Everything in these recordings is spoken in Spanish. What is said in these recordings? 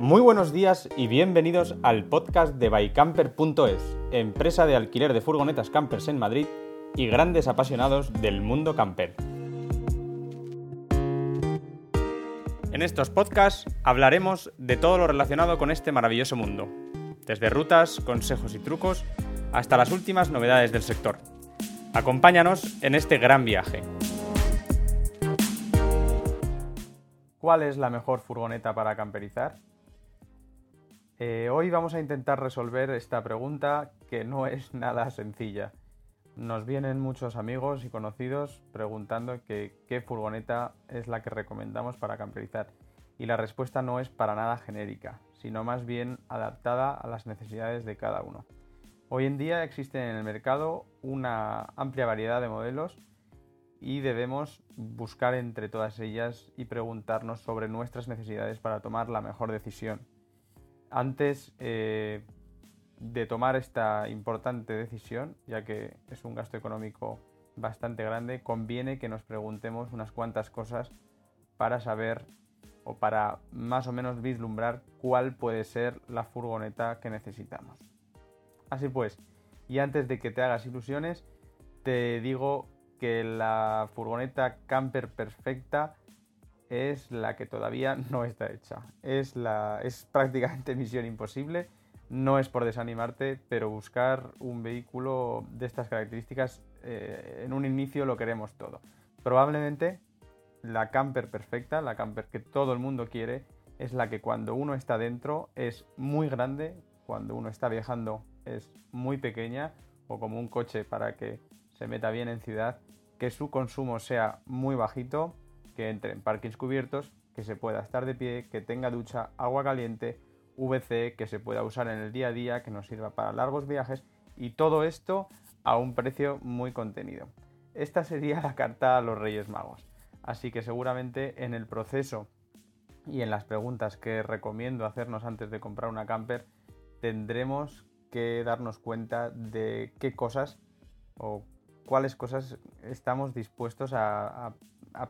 Muy buenos días y bienvenidos al podcast de bycamper.es, empresa de alquiler de furgonetas campers en Madrid y grandes apasionados del mundo camper. En estos podcasts hablaremos de todo lo relacionado con este maravilloso mundo, desde rutas, consejos y trucos hasta las últimas novedades del sector. Acompáñanos en este gran viaje. ¿Cuál es la mejor furgoneta para camperizar? Eh, hoy vamos a intentar resolver esta pregunta que no es nada sencilla. Nos vienen muchos amigos y conocidos preguntando qué furgoneta es la que recomendamos para camperizar. Y la respuesta no es para nada genérica, sino más bien adaptada a las necesidades de cada uno. Hoy en día existen en el mercado una amplia variedad de modelos y debemos buscar entre todas ellas y preguntarnos sobre nuestras necesidades para tomar la mejor decisión antes eh, de tomar esta importante decisión, ya que es un gasto económico bastante grande, conviene que nos preguntemos unas cuantas cosas para saber o para más o menos vislumbrar cuál puede ser la furgoneta que necesitamos. Así pues, y antes de que te hagas ilusiones, te digo que la furgoneta camper perfecta es la que todavía no está hecha. Es, la, es prácticamente misión imposible. No es por desanimarte, pero buscar un vehículo de estas características eh, en un inicio lo queremos todo. Probablemente la camper perfecta, la camper que todo el mundo quiere, es la que cuando uno está dentro es muy grande, cuando uno está viajando es muy pequeña o como un coche para que se meta bien en ciudad, que su consumo sea muy bajito que entre en parkings cubiertos, que se pueda estar de pie, que tenga ducha, agua caliente, VC, que se pueda usar en el día a día, que nos sirva para largos viajes y todo esto a un precio muy contenido. Esta sería la carta a los Reyes Magos. Así que seguramente en el proceso y en las preguntas que recomiendo hacernos antes de comprar una camper tendremos que darnos cuenta de qué cosas o cuáles cosas estamos dispuestos a,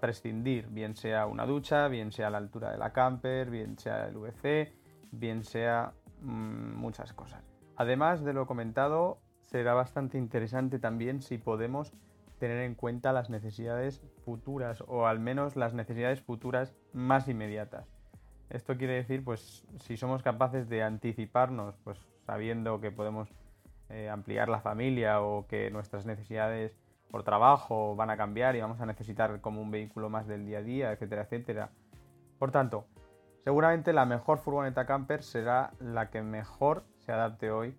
prescindir, bien sea una ducha, bien sea la altura de la camper, bien sea el VC, bien sea mm, muchas cosas. Además de lo comentado, será bastante interesante también si podemos tener en cuenta las necesidades futuras o al menos las necesidades futuras más inmediatas. Esto quiere decir, pues, si somos capaces de anticiparnos, pues sabiendo que podemos eh, ampliar la familia o que nuestras necesidades por trabajo van a cambiar y vamos a necesitar como un vehículo más del día a día, etcétera, etcétera. Por tanto, seguramente la mejor furgoneta camper será la que mejor se adapte hoy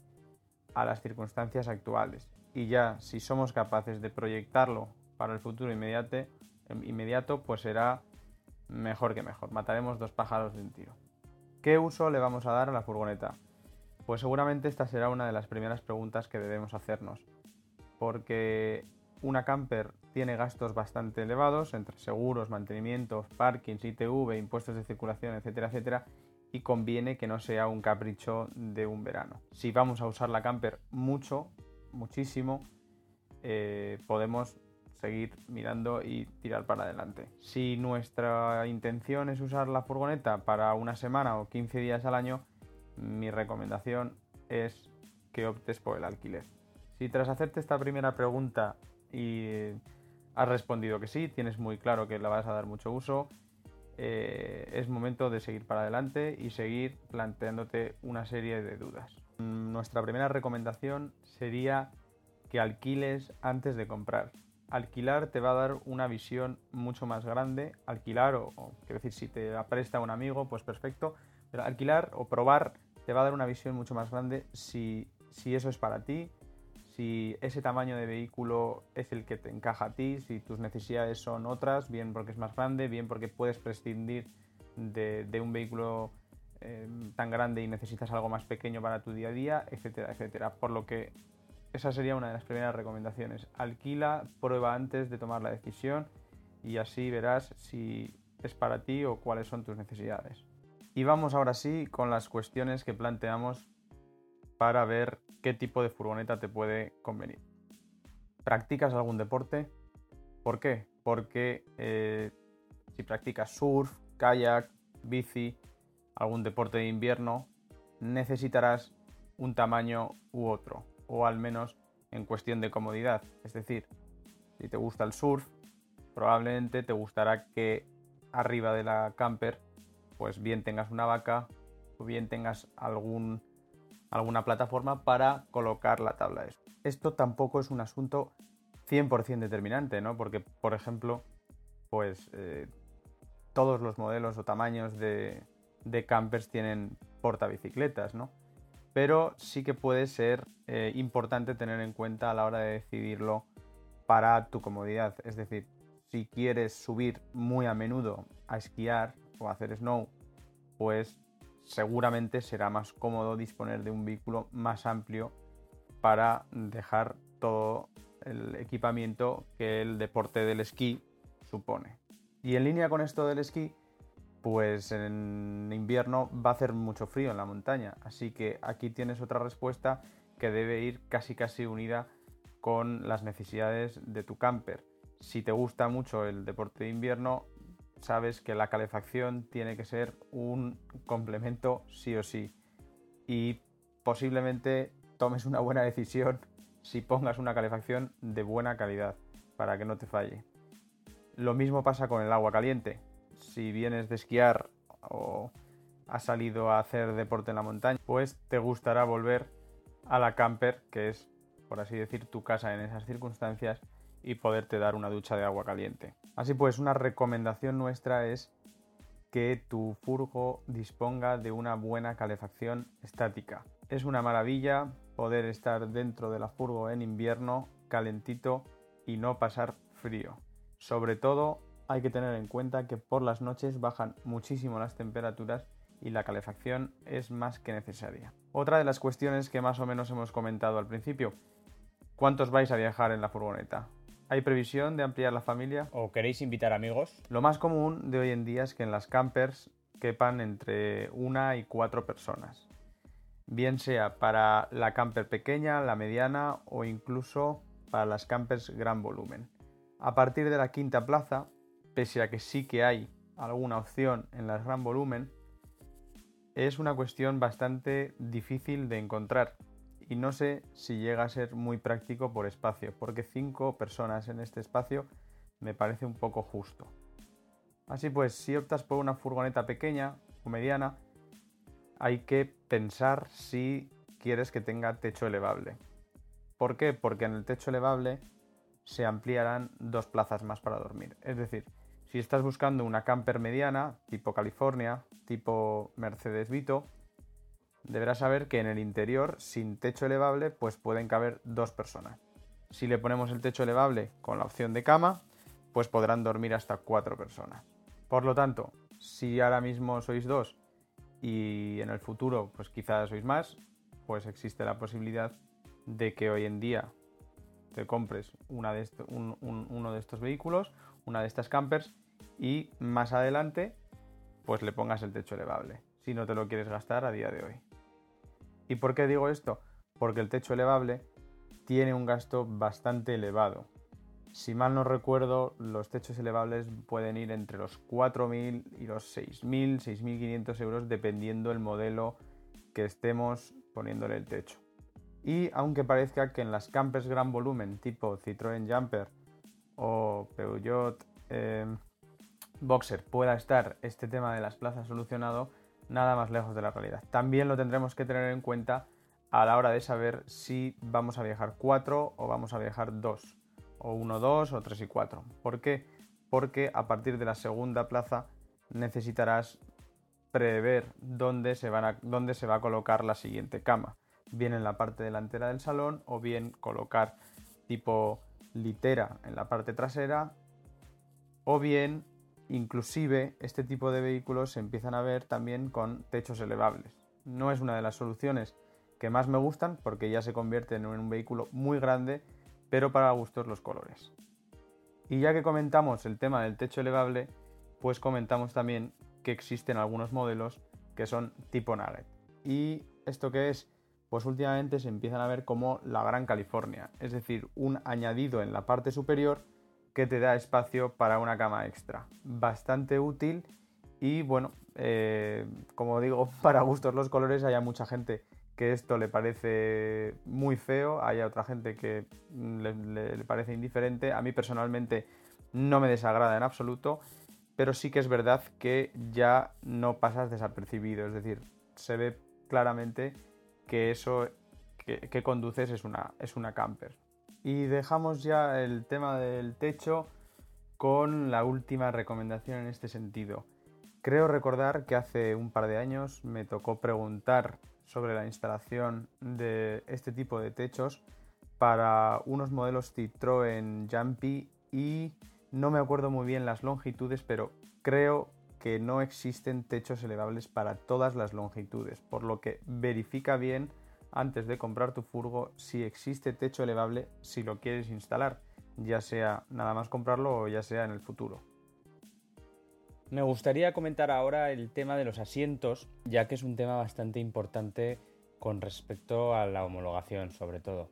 a las circunstancias actuales. Y ya si somos capaces de proyectarlo para el futuro inmediato, inmediato pues será mejor que mejor. Mataremos dos pájaros de un tiro. ¿Qué uso le vamos a dar a la furgoneta? Pues seguramente esta será una de las primeras preguntas que debemos hacernos, porque una camper tiene gastos bastante elevados entre seguros, mantenimientos, parkings, ITV, impuestos de circulación, etcétera, etcétera, y conviene que no sea un capricho de un verano. Si vamos a usar la camper mucho, muchísimo, eh, podemos seguir mirando y tirar para adelante. Si nuestra intención es usar la furgoneta para una semana o 15 días al año, mi recomendación es que optes por el alquiler. Si tras hacerte esta primera pregunta y has respondido que sí, tienes muy claro que la vas a dar mucho uso, eh, es momento de seguir para adelante y seguir planteándote una serie de dudas. Nuestra primera recomendación sería que alquiles antes de comprar. Alquilar te va a dar una visión mucho más grande. Alquilar, o, quiero decir, si te la presta un amigo, pues perfecto. Pero alquilar o probar te va a dar una visión mucho más grande si, eso es para ti, si ese tamaño de vehículo es el que te encaja a ti, si tus necesidades son otras, bien porque es más grande, bien porque puedes prescindir de, un vehículo eh, tan grande y necesitas algo más pequeño para tu día a día, etcétera, etcétera. Por lo que esa sería una de las primeras recomendaciones. Alquila, prueba antes de tomar la decisión y así verás si es para ti o cuáles son tus necesidades. Y vamos ahora sí con las cuestiones que planteamos para ver qué tipo de furgoneta te puede convenir. ¿Practicas algún deporte? ¿Por qué? Porque eh, si practicas surf, kayak, bici, algún deporte de invierno, necesitarás un tamaño u otro, o al menos en cuestión de comodidad. Es decir, si te gusta el surf, probablemente te gustará que arriba de la camper, pues bien tengas una vaca o bien tengas algún, alguna plataforma para colocar la tabla. Esto tampoco es un asunto 100% determinante, ¿no? Porque, por ejemplo, pues eh, todos los modelos o tamaños de, de campers tienen portabicicletas, ¿no? Pero sí que puede ser eh, importante tener en cuenta a la hora de decidirlo para tu comodidad. Es decir, si quieres subir muy a menudo a esquiar o a hacer snow, pues seguramente será más cómodo disponer de un vehículo más amplio para dejar todo el equipamiento que el deporte del esquí supone. Y en línea con esto del esquí, pues en invierno va a hacer mucho frío en la montaña, así que aquí tienes otra respuesta que debe ir casi casi unida con las necesidades de tu camper. Si te gusta mucho el deporte de invierno, sabes que la calefacción tiene que ser un complemento sí o sí. Y posiblemente tomes una buena decisión si pongas una calefacción de buena calidad para que no te falle. Lo mismo pasa con el agua caliente. Si vienes de esquiar o has salido a hacer deporte en la montaña, pues te gustará volver a la camper, que es, por así decir, tu casa en esas circunstancias, y poderte dar una ducha de agua caliente. Así pues, una recomendación nuestra es que tu furgo disponga de una buena calefacción estática. Es una maravilla poder estar dentro de la furgo en invierno calentito y no pasar frío. Sobre todo hay que tener en cuenta que por las noches bajan muchísimo las temperaturas y la calefacción es más que necesaria. Otra de las cuestiones que más o menos hemos comentado al principio, ¿cuántos vais a viajar en la furgoneta? ¿Hay previsión de ampliar la familia? ¿O queréis invitar amigos? Lo más común de hoy en día es que en las campers quepan entre una y cuatro personas. Bien sea para la camper pequeña, la mediana o incluso para las campers gran volumen. A partir de la quinta plaza, pese a que sí que hay alguna opción en las gran volumen, es una cuestión bastante difícil de encontrar y no sé si llega a ser muy práctico por espacio, porque cinco personas en este espacio me parece un poco justo. Así pues, si optas por una furgoneta pequeña o mediana, hay que pensar si quieres que tenga techo elevable. ¿Por qué? Porque en el techo elevable se ampliarán dos plazas más para dormir. Es decir, si estás buscando una camper mediana, tipo California, tipo Mercedes Vito, deberás saber que en el interior, sin techo elevable, pues pueden caber dos personas. Si le ponemos el techo elevable con la opción de cama, pues podrán dormir hasta cuatro personas. Por lo tanto, si ahora mismo sois dos y en el futuro, pues quizás sois más, pues existe la posibilidad de que hoy en día te compres uno de estos vehículos, una de estas campers y más adelante pues le pongas el techo elevable, si no te lo quieres gastar a día de hoy. ¿Y por qué digo esto? Porque el techo elevable tiene un gasto bastante elevado. Si mal no recuerdo, los techos elevables pueden ir entre los 4.000 y los 6.000, 6.500 euros dependiendo el modelo que estemos poniéndole el techo. Y aunque parezca que en las campers gran volumen tipo Citroën Jumper o Peugeot eh, Boxer pueda estar este tema de las plazas solucionado, nada más lejos de la realidad. También lo tendremos que tener en cuenta a la hora de saber si vamos a viajar 4 o vamos a viajar 2, o 1, 2 o 3 y 4. ¿Por qué? Porque a partir de la segunda plaza necesitarás prever dónde se, dónde se va a colocar la siguiente cama. Bien en la parte delantera del salón o bien colocar tipo litera en la parte trasera o bien Inclusive este tipo de vehículos se empiezan a ver también con techos elevables. No es una de las soluciones que más me gustan porque ya se convierte en un vehículo muy grande, pero para gustos los colores. Y ya que comentamos el tema del techo elevable, pues comentamos también que existen algunos modelos que son tipo Nugget. ¿Y esto qué es? Pues últimamente se empiezan a ver como la Gran California, es decir, un añadido en la parte superior que te da espacio para una cama extra. Bastante útil y bueno, eh, como digo, para gustos los colores, hay mucha gente que esto le parece muy feo, hay otra gente que le, parece indiferente. A mí personalmente no me desagrada en absoluto, pero sí que es verdad que ya no pasas desapercibido, es decir, se ve claramente que eso que, conduces es una, es una camper. Y dejamos ya el tema del techo con la última recomendación en este sentido. Creo recordar que hace un par de años me tocó preguntar sobre la instalación de este tipo de techos para unos modelos Citroën Jumpy y no me acuerdo muy bien las longitudes, pero creo que no existen techos elevables para todas las longitudes, por lo que verifica bien antes de comprar tu furgo si existe techo elevable si lo quieres instalar, ya sea nada más comprarlo o ya sea en el futuro. Me gustaría comentar ahora el tema de los asientos, ya que es un tema bastante importante con respecto a la homologación, sobre todo.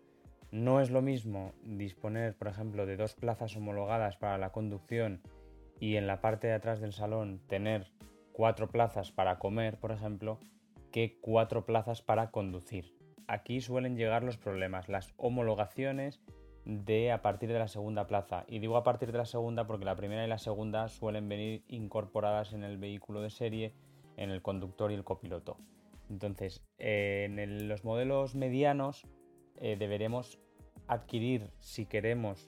No es lo mismo disponer, por ejemplo, de dos plazas homologadas para la conducción y en la parte de atrás del salón tener cuatro plazas para comer, por ejemplo, que cuatro plazas para conducir. Aquí suelen llegar los problemas, las homologaciones de a partir de la segunda plaza. Y digo a partir de la segunda porque la primera y la segunda suelen venir incorporadas en el vehículo de serie, en el conductor y el copiloto. Entonces, en los modelos medianos eh, deberemos adquirir, si queremos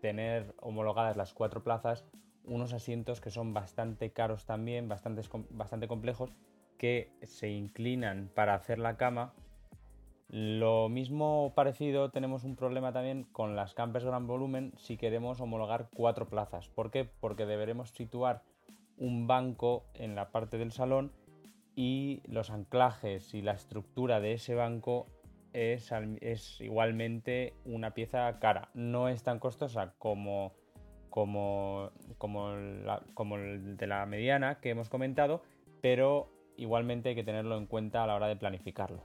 tener homologadas las cuatro plazas, unos asientos que son bastante caros también, bastante, bastante complejos, que se inclinan para hacer la cama lo mismo parecido tenemos un problema también con las campers gran volumen si queremos homologar cuatro plazas. ¿Por qué? Porque deberemos situar un banco en la parte del salón y los anclajes y la estructura de ese banco es, igualmente una pieza cara. No es tan costosa como, como, como, como el de la mediana que hemos comentado, pero igualmente hay que tenerlo en cuenta a la hora de planificarlo.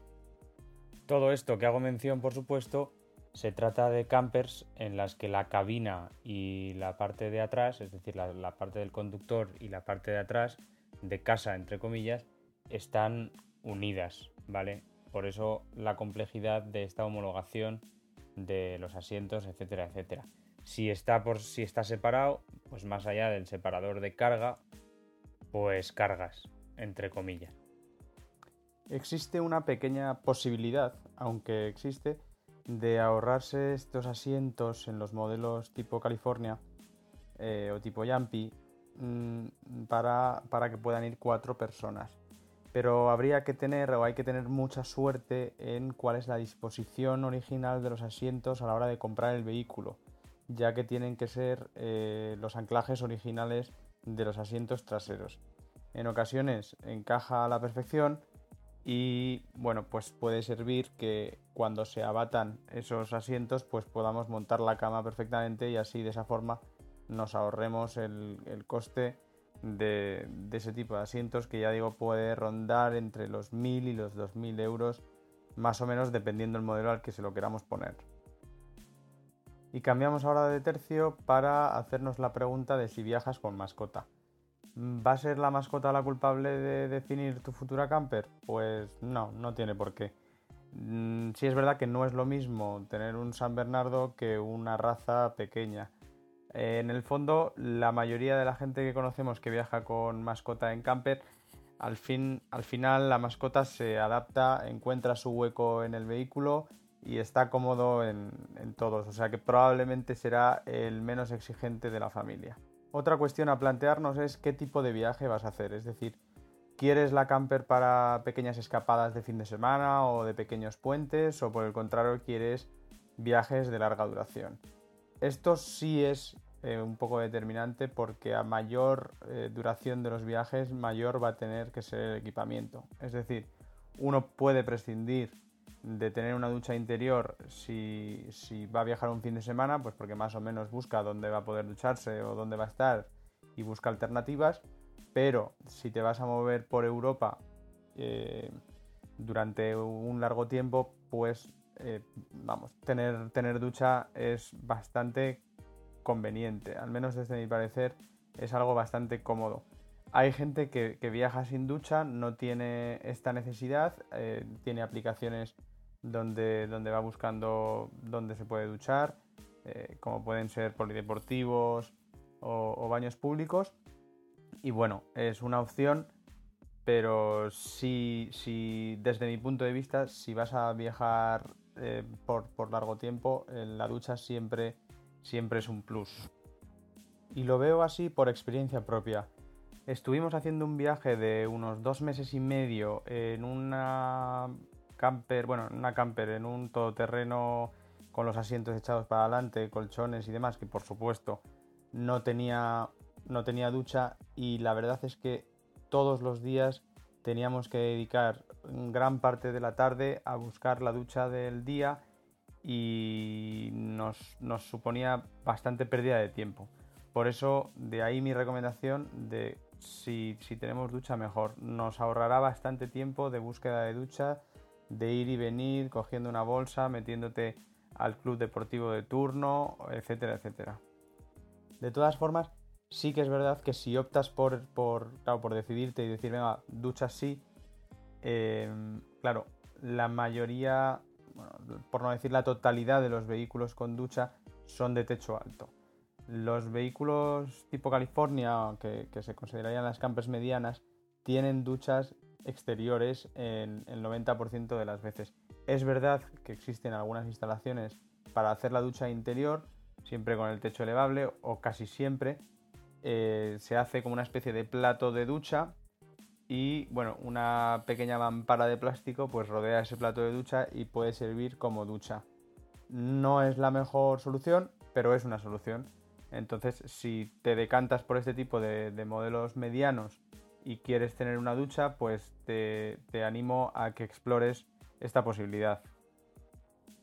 Todo esto que hago mención, por supuesto, se trata de campers en las que la cabina y la parte de atrás, es decir, la, parte del conductor y la parte de atrás, de casa, entre comillas, están unidas, ¿vale? Por eso la complejidad de esta homologación de los asientos, etcétera, etcétera. Si está, por, si está separado, pues más allá del separador de carga, pues cargas, entre comillas existe una pequeña posibilidad, aunque existe, de ahorrarse estos asientos en los modelos tipo California eh, o tipo Yampi mm, para, para, que puedan ir cuatro personas. Pero habría que tener o hay que tener mucha suerte en cuál es la disposición original de los asientos a la hora de comprar el vehículo, ya que tienen que ser eh, los anclajes originales de los asientos traseros. En ocasiones encaja a la perfección, y bueno pues puede servir que cuando se abatan esos asientos pues podamos montar la cama perfectamente y así de esa forma nos ahorremos el, coste de, ese tipo de asientos que ya digo puede rondar entre los 1000 y los 2000 euros más o menos dependiendo del modelo al que se lo queramos poner. Y cambiamos ahora de tercio para hacernos la pregunta de si viajas con mascota. ¿Va a ser la mascota la culpable de definir tu futura camper? Pues no, no tiene por qué. Mm, sí es verdad que no es lo mismo tener un San Bernardo que una raza pequeña. En el fondo, la mayoría de la gente que conocemos que viaja con mascota en camper, al, fin, al final la mascota se adapta, encuentra su hueco en el vehículo y está cómodo en todos. O sea que probablemente será el menos exigente de la familia. Otra cuestión a plantearnos es qué tipo de viaje vas a hacer, es decir, ¿quieres la camper para pequeñas escapadas de fin de semana o de pequeños puentes o por el contrario quieres viajes de larga duración? Esto sí es eh, un poco determinante porque a mayor eh, duración de los viajes, mayor va a tener que ser el equipamiento. Es decir, uno puede prescindir de tener una ducha interior si, va a viajar un fin de semana, pues porque más o menos busca dónde va a poder ducharse o dónde va a estar y busca alternativas, pero si te vas a mover por Europa eh, durante un largo tiempo, pues eh, vamos, tener, tener ducha es bastante conveniente, al menos desde mi parecer es algo bastante cómodo. Hay gente que, viaja sin ducha, no tiene esta necesidad, eh, tiene aplicaciones donde, donde va buscando dónde se puede duchar, eh, como pueden ser polideportivos o, baños públicos. Y bueno, es una opción, pero si, si desde mi punto de vista, si vas a viajar eh, por, por, largo tiempo, la ducha siempre, siempre es un plus. Y lo veo así por experiencia propia. Estuvimos haciendo un viaje de unos dos meses y medio en una camper, bueno, en una camper, en un todoterreno con los asientos echados para adelante, colchones y demás, que por supuesto no tenía, no tenía ducha y la verdad es que todos los días teníamos que dedicar gran parte de la tarde a buscar la ducha del día y nos, nos suponía bastante pérdida de tiempo. Por eso, de ahí mi recomendación de si, tenemos ducha mejor. Nos ahorrará bastante tiempo de búsqueda de ducha, de ir y venir, cogiendo una bolsa, metiéndote al club deportivo de turno, etcétera, etcétera. De todas formas, sí que es verdad que si optas por, por, por decidirte y decir, venga, ducha sí, em, claro, la mayoría, por no decir la totalidad de los vehículos con ducha son de techo alto. Los vehículos tipo California, que, se considerarían las campers medianas, tienen duchas exteriores en el 90% de las veces. Es verdad que existen algunas instalaciones para hacer la ducha interior, siempre con el techo elevable o casi siempre. Eh, se hace como una especie de plato de ducha y bueno, una pequeña mampara de plástico pues rodea ese plato de ducha y puede servir como ducha. No es la mejor solución, pero es una solución. Entonces, si te decantas por este tipo de, modelos medianos y quieres tener una ducha, pues te, animo a que explores esta posibilidad.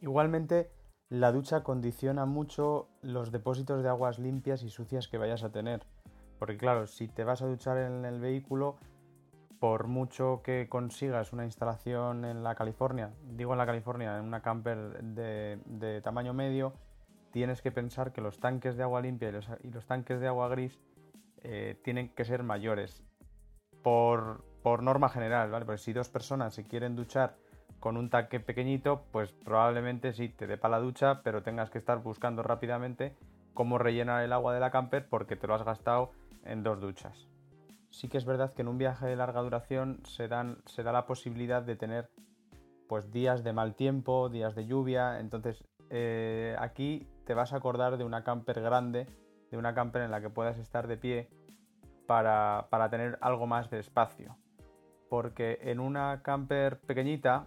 Igualmente, la ducha condiciona mucho los depósitos de aguas limpias y sucias que vayas a tener. Porque claro, si te vas a duchar en el vehículo, por mucho que consigas una instalación en la California, digo en la California, en una camper de tamaño medio, tienes que pensar que los tanques de agua limpia y los, tanques de agua gris eh, tienen que ser mayores. Por, norma general, ¿vale? Porque si dos personas se quieren duchar con un tanque pequeñito, pues probablemente sí te dé para la ducha, pero tengas que estar buscando rápidamente cómo rellenar el agua de la camper porque te lo has gastado en dos duchas. Sí que es verdad que en un viaje de larga duración se, da la posibilidad de tener pues días de mal tiempo, días de lluvia, entonces eh, aquí te vas a acordar de una camper grande, de una camper en la que puedas estar de pie para, tener algo más de espacio. Porque en una camper pequeñita,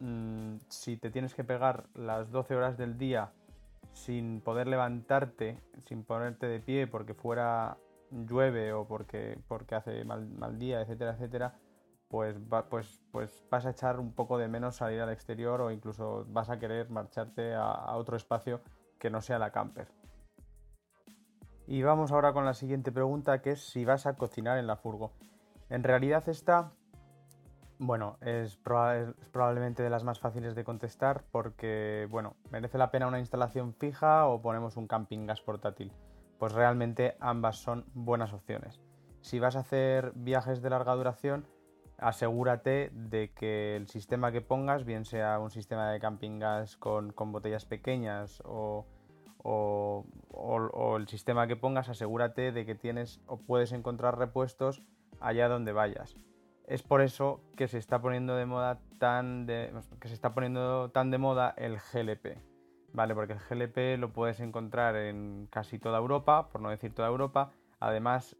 mm, si te tienes que pegar las 12 horas del día sin poder levantarte, sin ponerte de pie porque fuera llueve o porque, porque hace mal, mal día, etcétera, etcétera, pues, pues, pues vas a echar un poco de menos salir al exterior o incluso vas a querer marcharte a otro espacio que no sea la camper. Y vamos ahora con la siguiente pregunta que es si vas a cocinar en la furgo. En realidad esta, bueno, es, probablemente de las más fáciles de contestar porque, bueno, merece la pena una instalación fija o ponemos un camping gas portátil. Pues realmente ambas son buenas opciones. Si vas a hacer viajes de larga duración, asegúrate de que el sistema que pongas, bien sea un sistema de camping gas con, botellas pequeñas o, el sistema que pongas, asegúrate de que tienes o puedes encontrar repuestos allá donde vayas. Es por eso que se está poniendo de moda tan de, que se está poniendo tan de moda el GLP. Vale, porque el GLP lo puedes encontrar en casi toda Europa, por no decir toda Europa, Además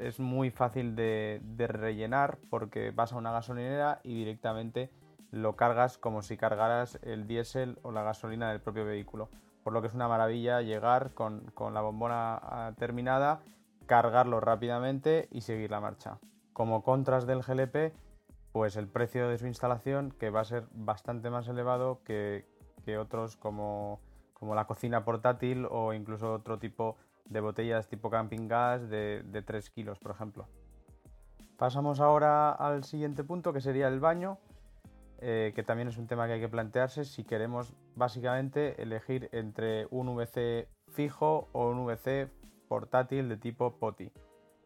es muy fácil de, rellenar porque vas a una gasolinera y directamente lo cargas como si cargaras el diésel o la gasolina del propio vehículo. Por lo que es una maravilla llegar con, la bombona ah, terminada, cargarlo rápidamente y seguir la marcha. Como contras del GLP, pues el precio de su instalación que va a ser bastante más elevado que, otros como, como la cocina portátil o incluso otro tipo de botellas tipo camping gas de, 3 kilos, por ejemplo. Pasamos ahora al siguiente punto, que sería el baño, eh, que también es un tema que hay que plantearse si queremos básicamente elegir entre un VC fijo o un VC portátil de tipo POTI.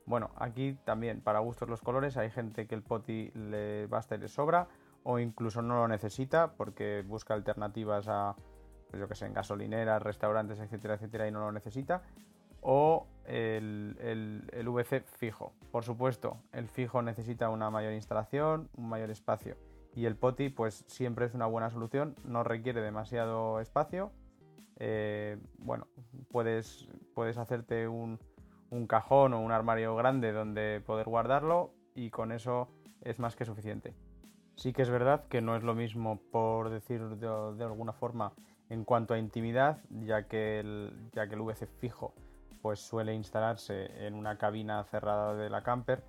Bueno, aquí también para gustos los colores hay gente que el poti le basta y le sobra o incluso no lo necesita porque busca alternativas a, pues que en gasolineras, restaurantes, etcétera, etcétera y no lo necesita. O el, el VC fijo. Por supuesto, el fijo necesita una mayor instalación, un mayor espacio y el poti pues siempre es una buena solución, no requiere demasiado espacio. Eh, bueno, puedes, puedes hacerte un, cajón o un armario grande donde poder guardarlo y con eso es más que suficiente. Sí que es verdad que no es lo mismo, por decir de, de alguna forma, en cuanto a intimidad, ya que el, ya que el VC fijo pues suele instalarse en una cabina cerrada de la camper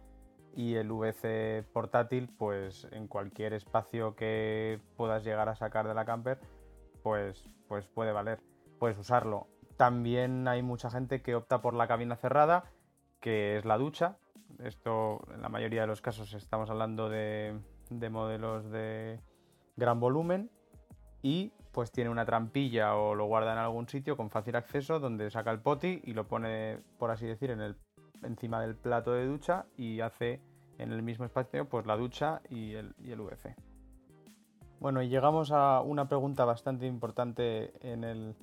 y el VC portátil, pues en cualquier espacio que puedas llegar a sacar de la camper, pues, pues puede valer, puedes usarlo. También hay mucha gente que opta por la cabina cerrada, que es la ducha. Esto en la mayoría de los casos estamos hablando de, de modelos de gran volumen y pues tiene una trampilla o lo guarda en algún sitio con fácil acceso donde saca el poti y lo pone, por así decir, en el encima del plato de ducha y hace en el mismo espacio pues la ducha y el, y el VC. Bueno, y llegamos a una pregunta bastante importante en, el,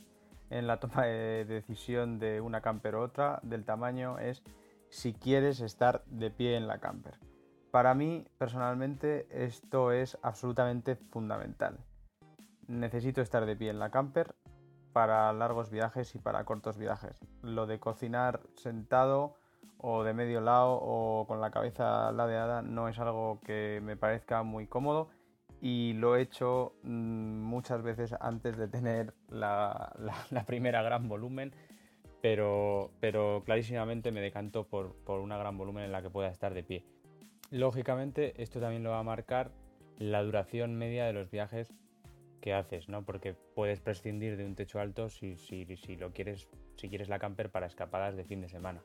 en la toma de decisión de una camper u otra, del tamaño, es si quieres estar de pie en la camper. Para mí, personalmente, esto es absolutamente fundamental. Necesito estar de pie en la camper para largos viajes y para cortos viajes. Lo de cocinar sentado o de medio lado o con la cabeza ladeada no es algo que me parezca muy cómodo y lo he hecho mm, muchas veces antes de tener la, primera gran volumen, pero, pero clarísimamente me decanto por, por, una gran volumen en la que pueda estar de pie. Lógicamente esto también lo va a marcar la duración media de los viajes que haces, ¿no? Porque puedes prescindir de un techo alto si, si, si lo quieres, si quieres la camper para escapadas de fin de semana.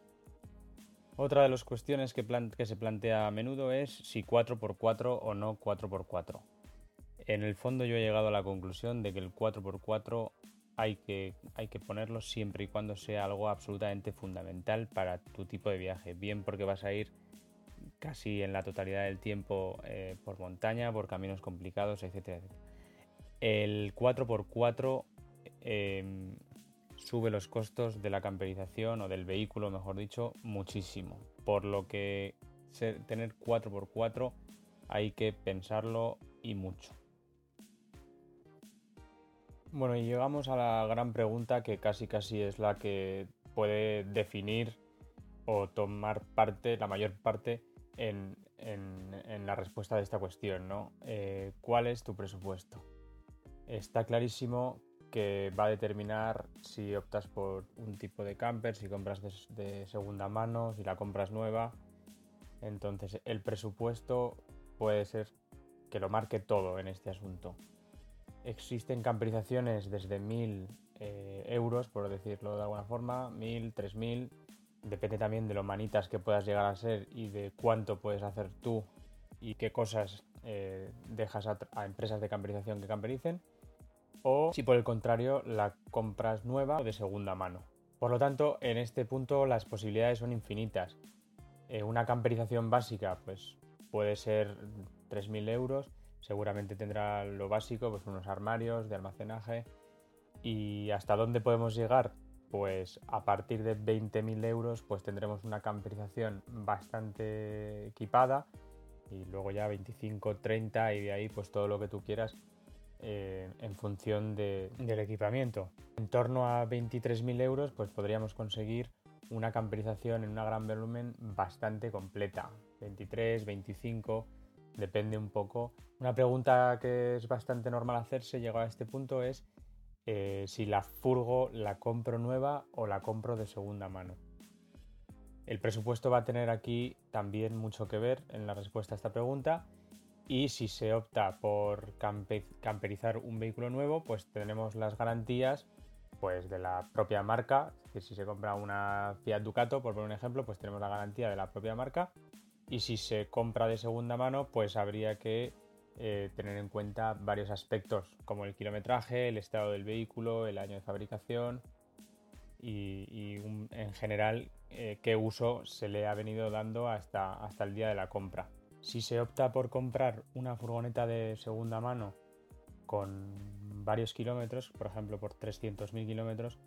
Otra de las cuestiones que, se plantea a menudo es si 4x4 o no 4x4. En el fondo yo he llegado a la conclusión de que el 4x4 hay que, hay que ponerlo siempre y cuando sea algo absolutamente fundamental para tu tipo de viaje. Bien porque vas a ir casi en la totalidad del tiempo eh, por montaña, por caminos complicados, etc. El 4x4 sube los costos de la camperización o del vehículo, mejor dicho, muchísimo. Por lo que tener 4x4 hay que pensarlo y mucho. Bueno, y llegamos a la gran pregunta que casi casi es la que puede definir o tomar parte, la mayor parte, en, la respuesta de esta cuestión, ¿no? Eh, ¿Cuál es tu presupuesto? Está clarísimo que va a determinar si optas por un tipo de camper, si compras de, segunda mano, si la compras nueva. Entonces el presupuesto puede ser que lo marque todo en este asunto. Existen camperizaciones desde 1000 eh, euros, por decirlo de alguna forma, 1000, 3000. Depende también de lo manitas que puedas llegar a ser y de cuánto puedes hacer tú y qué cosas eh, dejas a, a empresas de camperización que campericen o si por el contrario la compras nueva o de segunda mano. Por lo tanto, en este punto las posibilidades son infinitas. Eh, una camperización básica pues puede ser 3.000 euros, seguramente tendrá lo básico, pues unos armarios de almacenaje. ¿Y hasta dónde podemos llegar? Pues a partir de 20.000 euros pues tendremos una camperización bastante equipada y luego ya 25, 30 y de ahí pues todo lo que tú quieras eh, en función del equipamiento. En torno a 23.000 euros pues podríamos conseguir una camperización en una gran volumen bastante completa. 23, 25, depende un poco. Una pregunta que es bastante normal hacerse llegado a este punto es eh, si la furgo la compro nueva o la compro de segunda mano. El presupuesto va a tener aquí también mucho que ver en la respuesta a esta pregunta y si se opta por camperizar un vehículo nuevo, pues tenemos las garantías pues, de la propia marca. que si se compra una Fiat Ducato, por poner un ejemplo, pues tenemos la garantía de la propia marca. Y si se compra de segunda mano, pues habría que eh, tener en cuenta varios aspectos, como el kilometraje, el estado del vehículo, el año de fabricación y, en general eh, qué uso se le ha venido dando hasta, hasta el día de la compra. Si se opta por comprar una furgoneta de segunda mano con varios kilómetros, por ejemplo por 300.000 kilómetros,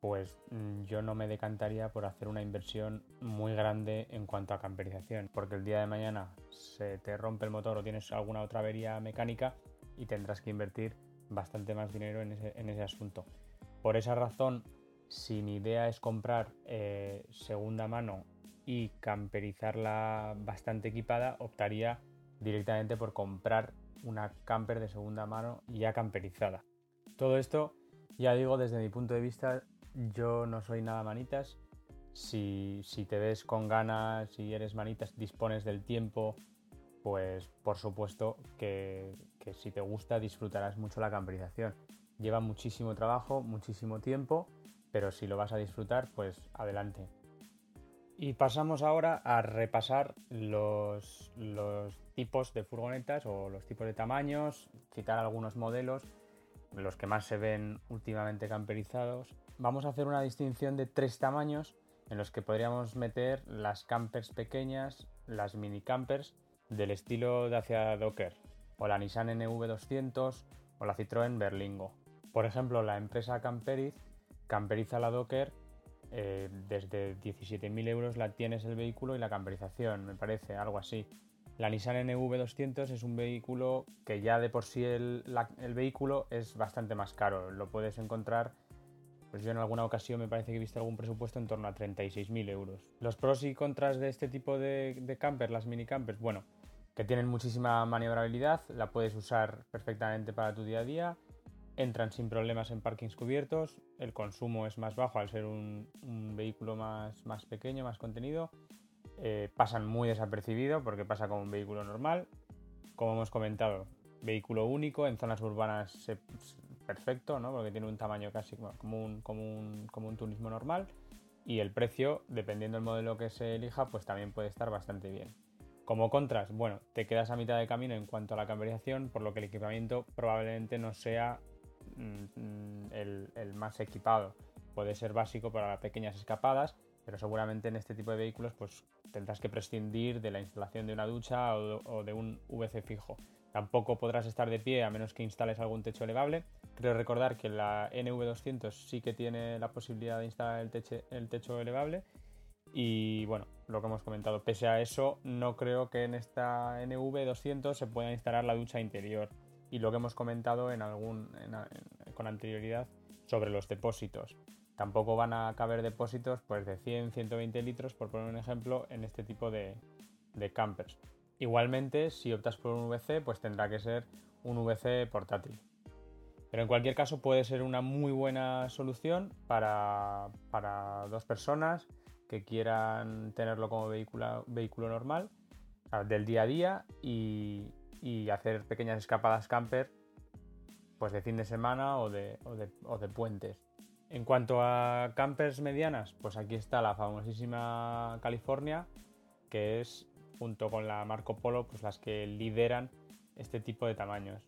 pues mm, yo no me decantaría por hacer una inversión muy grande en cuanto a camperización, porque el día de mañana se te rompe el motor o tienes alguna otra avería mecánica y tendrás que invertir bastante más dinero en ese, asunto. Por esa razón, si mi idea es comprar eh, segunda mano y camperizarla bastante equipada, optaría directamente por comprar una camper de segunda mano ya camperizada. Todo esto, ya digo, desde mi punto de vista, yo no soy nada manitas. Si, te ves con ganas, si eres manitas, dispones del tiempo, pues por supuesto que, que si te gusta disfrutarás mucho la camperización. Lleva muchísimo trabajo, muchísimo tiempo, pero si lo vas a disfrutar, pues adelante. Y pasamos ahora a repasar los, tipos de furgonetas o los tipos de tamaños, citar algunos modelos, los que más se ven últimamente camperizados vamos a hacer una distinción de tres tamaños en los que podríamos meter las campers pequeñas, las mini campers del estilo Dacia Docker, o la Nissan NV200 o la Citroën Berlingo. Por ejemplo, la empresa Camperiz camperiza la Docker eh, desde 17.000 euros la tienes el vehículo y la camperización, me parece, algo así. La Nissan NV200 es un vehículo que ya de por sí el, vehículo es bastante más caro. Lo puedes encontrar pues yo en alguna ocasión me parece que he visto algún presupuesto en torno a 36.000 euros. Los pros y contras de este tipo de, de campers, las mini campers, bueno, que tienen muchísima maniobrabilidad, la puedes usar perfectamente para tu día a día, entran sin problemas en parkings cubiertos, el consumo es más bajo al ser un, vehículo más, más, pequeño, más contenido, eh, pasan muy desapercibido porque pasa como un vehículo normal, como hemos comentado, vehículo único, en zonas urbanas se, perfecto, ¿no? porque tiene un tamaño casi como un, como un, turismo normal y el precio, dependiendo del modelo que se elija, pues también puede estar bastante bien. Como contras, bueno, te quedas a mitad de camino en cuanto a la camperización, por lo que el equipamiento probablemente no sea mm, el, más equipado. Puede ser básico para pequeñas escapadas, pero seguramente en este tipo de vehículos pues tendrás que prescindir de la instalación de una ducha o de un VC fijo. Tampoco podrás estar de pie a menos que instales algún techo elevable. Creo recordar que la NV200 sí que tiene la posibilidad de instalar el, el techo elevable. Y bueno, lo que hemos comentado, pese a eso, no creo que en esta NV200 se pueda instalar la ducha interior. Y lo que hemos comentado en algún, con anterioridad sobre los depósitos. Tampoco van a caber depósitos pues, de 100-120 litros, por poner un ejemplo, en este tipo de, de campers. Igualmente, si optas por un VC, pues tendrá que ser un VC portátil. Pero en cualquier caso puede ser una muy buena solución para, dos personas que quieran tenerlo como vehículo, vehículo normal del día a día y, hacer pequeñas escapadas camper pues de fin de semana o de, o de puentes. En cuanto a campers medianas, pues aquí está la famosísima California, que es junto con la Marco Polo, pues las que lideran este tipo de tamaños.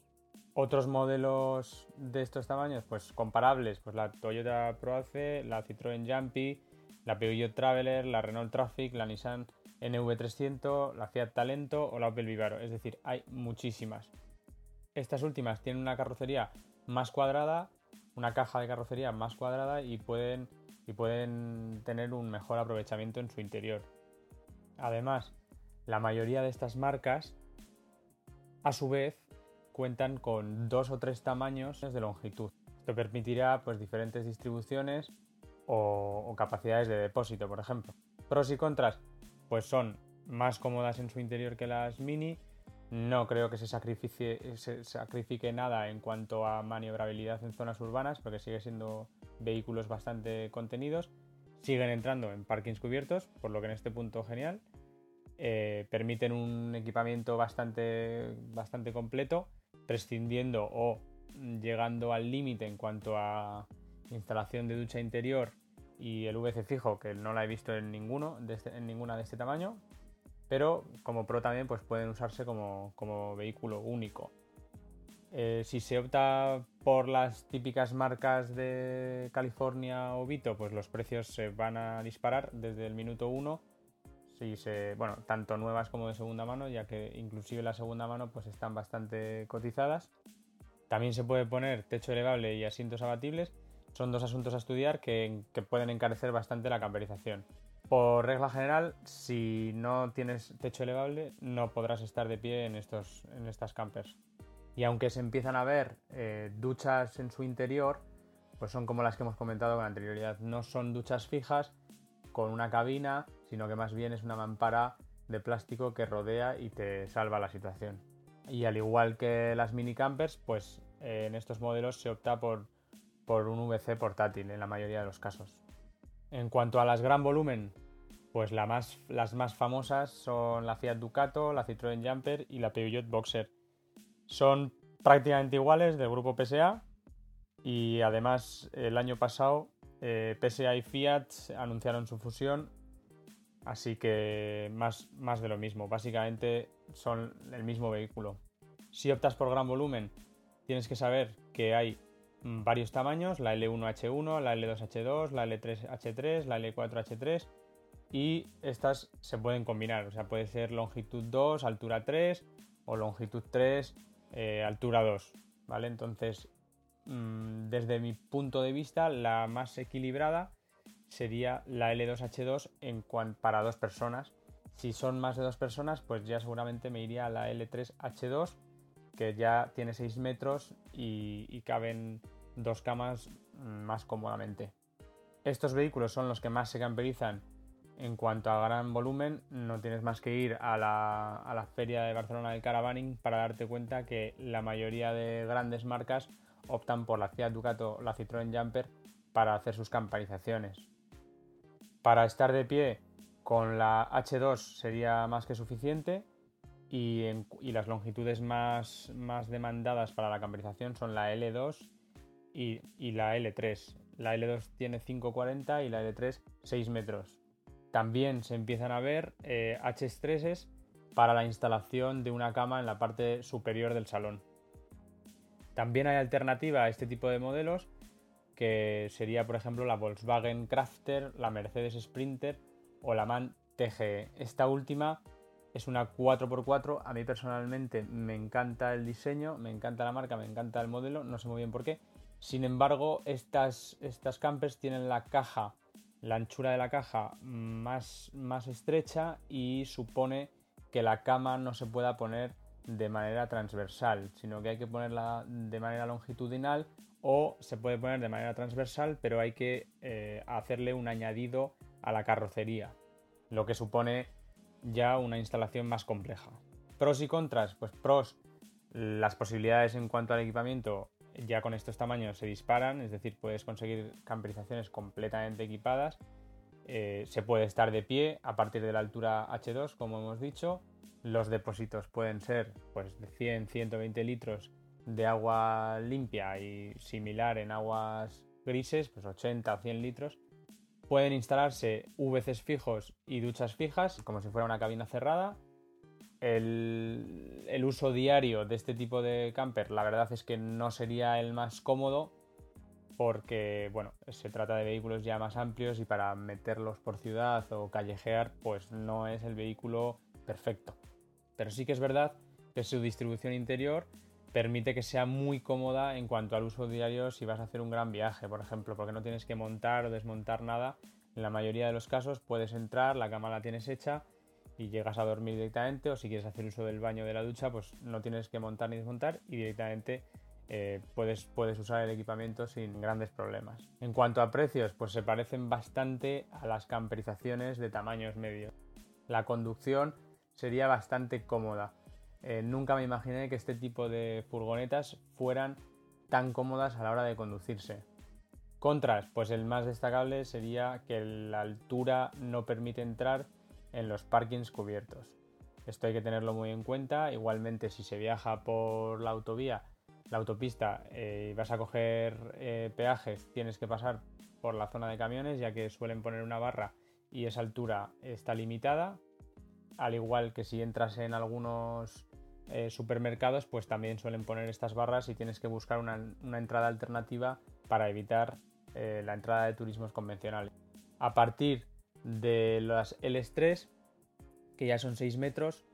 Otros modelos de estos tamaños, pues comparables, pues la Toyota Proace, la Citroën Jumpy, la Peugeot Traveler, la Renault Traffic, la Nissan NV300, la Fiat Talento o la Opel Vivaro. Es decir, hay muchísimas. Estas últimas tienen una carrocería más cuadrada, una caja de carrocería más cuadrada y pueden, y pueden tener un mejor aprovechamiento en su interior. Además, la mayoría de estas marcas, a su vez, cuentan con dos o tres tamaños de longitud. Esto permitirá pues, diferentes distribuciones o, capacidades de depósito, por ejemplo. Pros y contras, pues son más cómodas en su interior que las mini. No creo que se sacrifique, nada en cuanto a maniobrabilidad en zonas urbanas, porque sigue siendo vehículos bastante contenidos. Siguen entrando en parkings cubiertos, por lo que en este punto genial. Eh, permiten un equipamiento bastante, bastante completo, prescindiendo o llegando al límite en cuanto a instalación de ducha interior y el VC fijo, que no la he visto en ninguno, este, en ninguna de este tamaño, pero como Pro también pues pueden usarse como, vehículo único. Eh, si se opta por las típicas marcas de California o Vito, pues los precios se van a disparar desde el minuto 1. Si se, bueno, tanto nuevas como de segunda mano, ya que inclusive la segunda mano pues están bastante cotizadas. También se puede poner techo elevable y asientos abatibles. Son dos asuntos a estudiar que, pueden encarecer bastante la camperización. Por regla general, si no tienes techo elevable, no podrás estar de pie en, estos, en estas campers. Y aunque se empiezan a ver eh, duchas en su interior, pues son como las que hemos comentado con anterioridad. No son duchas fijas con una cabina, sino que más bien es una mampara de plástico que rodea y te salva la situación. Y al igual que las mini campers, pues eh, en estos modelos se opta por, por un VC portátil en la mayoría de los casos. En cuanto a las gran volumen, pues las más famosas son la Fiat Ducato, la Citroën Jumper y la Peugeot Boxer. Son prácticamente iguales del grupo PSA y además el año pasado eh, PSA y Fiat anunciaron su fusión, así que más, más de lo mismo. Básicamente son el mismo vehículo. Si optas por gran volumen, tienes que saber que hay varios tamaños, la L1H1, la L2H2, la L3H3, la L4H3 y estas se pueden combinar, o sea, puede ser longitud 2, altura 3 o longitud 3, eh, altura 2, ¿vale? Entonces, mm, desde mi punto de vista, la más equilibrada sería la L2H2 en para dos personas. Si son más de dos personas, pues ya seguramente me iría a la L3H2 que ya tiene 6 metros y, caben dos camas más cómodamente. Estos vehículos son los que más se camperizan en cuanto a gran volumen. No tienes más que ir a la, a la feria de Barcelona del Caravaning para darte cuenta que la mayoría de grandes marcas optan por la Fiat Ducato la Citroën Jumper para hacer sus camperizaciones. Para estar de pie con la H2 sería más que suficiente y, las longitudes más, más, demandadas para la camperización son la L2 y, la L3. La L2 tiene 5,40 y la L3 6 metros. También se empiezan a ver eh, H3s para la instalación de una cama en la parte superior del salón. También hay alternativa a este tipo de modelos que sería por ejemplo la Volkswagen Crafter, la Mercedes Sprinter o la MAN TGE. Esta última es una 4x4. A mí personalmente me encanta el diseño, me encanta la marca, me encanta el modelo, no sé muy bien por qué. Sin embargo, estas, estas campers tienen la caja, la anchura de la caja más, más estrecha y supone que la cama no se pueda poner de manera transversal, sino que hay que ponerla de manera longitudinal o se puede poner de manera transversal, pero hay que eh, hacerle un añadido a la carrocería, lo que supone ya una instalación más compleja. Pros y contras, pues pros, las posibilidades en cuanto al equipamiento ya con estos tamaños se disparan, es decir, puedes conseguir camperizaciones completamente equipadas, eh, se puede estar de pie a partir de la altura H2, como hemos dicho, los depósitos pueden ser pues, de 100-120 litros de agua limpia y similar en aguas grises, pues 80 o 100 litros, Pueden instalarse VCs fijos y duchas fijas, como si fuera una cabina cerrada. El, uso diario de este tipo de camper, la verdad es que no sería el más cómodo, porque bueno, se trata de vehículos ya más amplios y para meterlos por ciudad o callejear, pues no es el vehículo perfecto. Pero sí que es verdad que su distribución interior permite que sea muy cómoda en cuanto al uso diario si vas a hacer un gran viaje, por ejemplo, porque no tienes que montar o desmontar nada. En la mayoría de los casos puedes entrar, la cama la tienes hecha y llegas a dormir directamente o si quieres hacer uso del baño de la ducha, pues no tienes que montar ni desmontar y directamente eh, puedes, puedes usar el equipamiento sin grandes problemas. En cuanto a precios, pues se parecen bastante a las camperizaciones de tamaños medios. La conducción sería bastante cómoda eh, nunca me imaginé que este tipo de furgonetas fueran tan cómodas a la hora de conducirse. Contras, pues el más destacable sería que la altura no permite entrar en los parkings cubiertos. Esto hay que tenerlo muy en cuenta. Igualmente, si se viaja por la autovía, la autopista eh, y vas a coger eh, peajes, tienes que pasar por la zona de camiones, ya que suelen poner una barra y esa altura está limitada. Al igual que si entras en algunos eh, supermercados pues también suelen poner estas barras y tienes que buscar una, entrada alternativa para evitar eh, la entrada de turismos convencionales. A partir de las L3, que ya son 6 metros,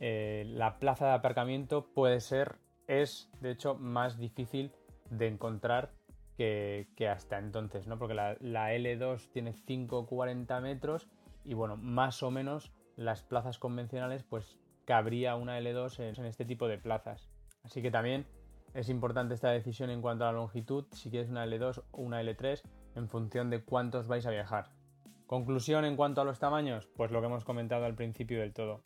eh, la plaza de aparcamiento puede ser, es de hecho más difícil de encontrar que, hasta entonces, ¿no? Porque la, la L2 tiene 5,40 metros y bueno, más o menos las plazas convencionales pues cabría una L2 en, este tipo de plazas. Así que también es importante esta decisión en cuanto a la longitud, si quieres una L2 o una L3, en función de cuántos vais a viajar. Conclusión en cuanto a los tamaños, pues lo que hemos comentado al principio del todo.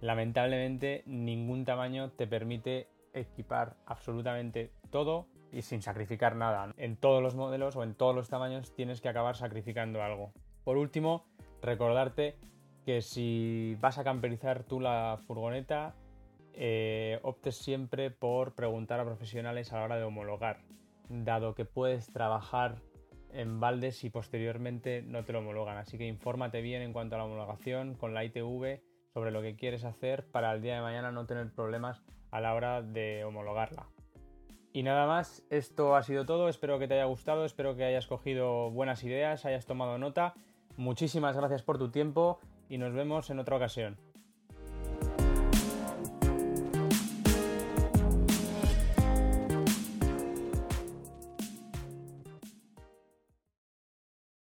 Lamentablemente ningún tamaño te permite equipar absolutamente todo y sin sacrificar nada. En todos los modelos o en todos los tamaños tienes que acabar sacrificando algo. Por último, recordarte que si vas a camperizar tú la furgoneta, eh, optes siempre por preguntar a profesionales a la hora de homologar, dado que puedes trabajar en baldes y posteriormente no te lo homologan. Así que infórmate bien en cuanto a la homologación con la ITV sobre lo que quieres hacer para el día de mañana no tener problemas a la hora de homologarla. Y nada más, esto ha sido todo, espero que te haya gustado, espero que hayas cogido buenas ideas, hayas tomado nota. Muchísimas gracias por tu tiempo y nos vemos en otra ocasión.